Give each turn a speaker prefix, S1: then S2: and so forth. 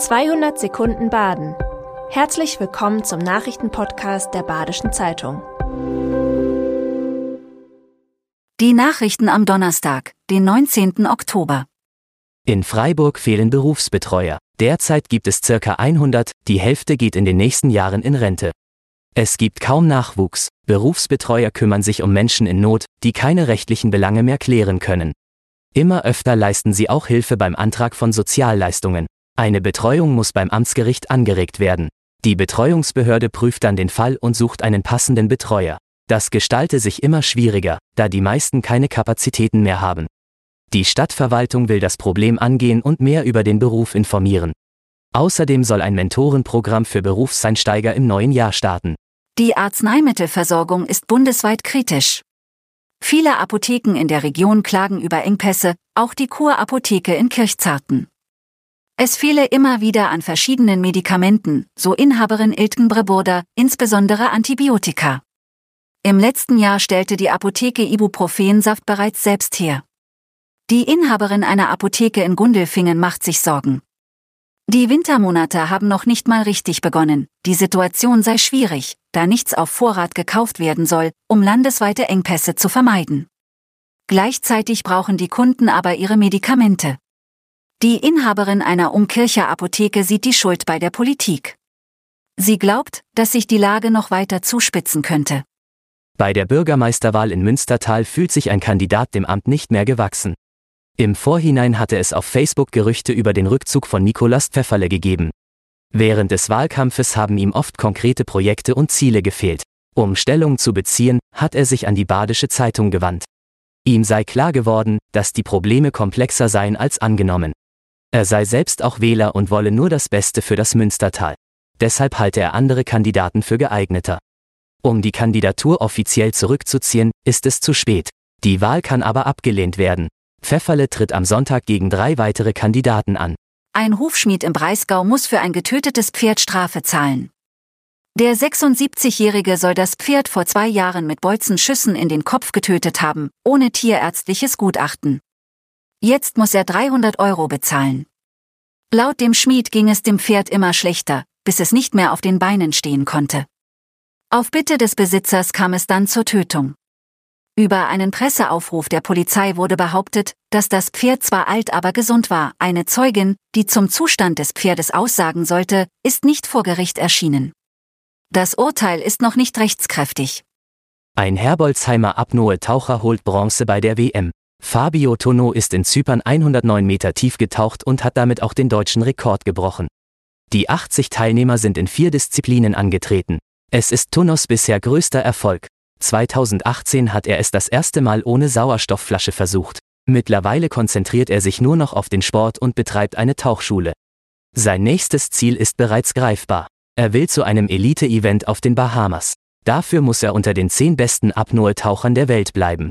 S1: 200 Sekunden Baden. Herzlich willkommen zum Nachrichtenpodcast der Badischen Zeitung.
S2: Die Nachrichten am Donnerstag, den 19. Oktober.
S3: In Freiburg fehlen Berufsbetreuer. Derzeit gibt es circa 100, die Hälfte geht in den nächsten Jahren in Rente. Es gibt kaum Nachwuchs, Berufsbetreuer kümmern sich um Menschen in Not, die keine rechtlichen Belange mehr klären können. Immer öfter leisten sie auch Hilfe beim Antrag von Sozialleistungen. Eine Betreuung muss beim Amtsgericht angeregt werden. Die Betreuungsbehörde prüft dann den Fall und sucht einen passenden Betreuer. Das gestalte sich immer schwieriger, da die meisten keine Kapazitäten mehr haben. Die Stadtverwaltung will das Problem angehen und mehr über den Beruf informieren. Außerdem soll ein Mentorenprogramm für Berufseinsteiger im neuen Jahr starten.
S2: Die Arzneimittelversorgung ist bundesweit kritisch. Viele Apotheken in der Region klagen über Engpässe, auch die Kurapotheke in Kirchzarten. Es fehle immer wieder an verschiedenen Medikamenten, so Inhaberin Iltgen Breburda, insbesondere Antibiotika. Im letzten Jahr stellte die Apotheke Ibuprofensaft bereits selbst her. Die Inhaberin einer Apotheke in Gundelfingen macht sich Sorgen. Die Wintermonate haben noch nicht mal richtig begonnen, die Situation sei schwierig, da nichts auf Vorrat gekauft werden soll, um landesweite Engpässe zu vermeiden. Gleichzeitig brauchen die Kunden aber ihre Medikamente. Die Inhaberin einer Umkircher Apotheke sieht die Schuld bei der Politik. Sie glaubt, dass sich die Lage noch weiter zuspitzen könnte.
S3: Bei der Bürgermeisterwahl in Münstertal fühlt sich ein Kandidat dem Amt nicht mehr gewachsen. Im Vorhinein hatte es auf Facebook Gerüchte über den Rückzug von Nikolaus Pfefferle gegeben. Während des Wahlkampfes haben ihm oft konkrete Projekte und Ziele gefehlt. Um Stellung zu beziehen, hat er sich an die Badische Zeitung gewandt. Ihm sei klar geworden, dass die Probleme komplexer seien als angenommen. Er sei selbst auch Wähler und wolle nur das Beste für das Münstertal. Deshalb halte er andere Kandidaten für geeigneter. Um die Kandidatur offiziell zurückzuziehen, ist es zu spät. Die Wahl kann aber abgelehnt werden. Pfefferle tritt am Sonntag gegen drei weitere Kandidaten an.
S2: Ein Hufschmied im Breisgau muss für ein getötetes Pferd Strafe zahlen. Der 76-Jährige soll das Pferd vor zwei Jahren mit Bolzenschüssen in den Kopf getötet haben, ohne tierärztliches Gutachten. Jetzt muss er 300 Euro bezahlen. Laut dem Schmied ging es dem Pferd immer schlechter, bis es nicht mehr auf den Beinen stehen konnte. Auf Bitte des Besitzers kam es dann zur Tötung. Über einen Presseaufruf der Polizei wurde behauptet, dass das Pferd zwar alt, aber gesund war. Eine Zeugin, die zum Zustand des Pferdes aussagen sollte, ist nicht vor Gericht erschienen. Das Urteil ist noch nicht rechtskräftig.
S3: Ein Herbolzheimer Apnoe-Taucher holt Bronze bei der WM. Fabio Tono ist in Zypern 109 Meter tief getaucht und hat damit auch den deutschen Rekord gebrochen. Die 80 Teilnehmer sind in vier Disziplinen angetreten. Es ist Tonos bisher größter Erfolg. 2018 hat er es das erste Mal ohne Sauerstoffflasche versucht. Mittlerweile konzentriert er sich nur noch auf den Sport und betreibt eine Tauchschule. Sein nächstes Ziel ist bereits greifbar. Er will zu einem Elite-Event auf den Bahamas. Dafür muss er unter den zehn besten Apnoe-Tauchern der Welt bleiben.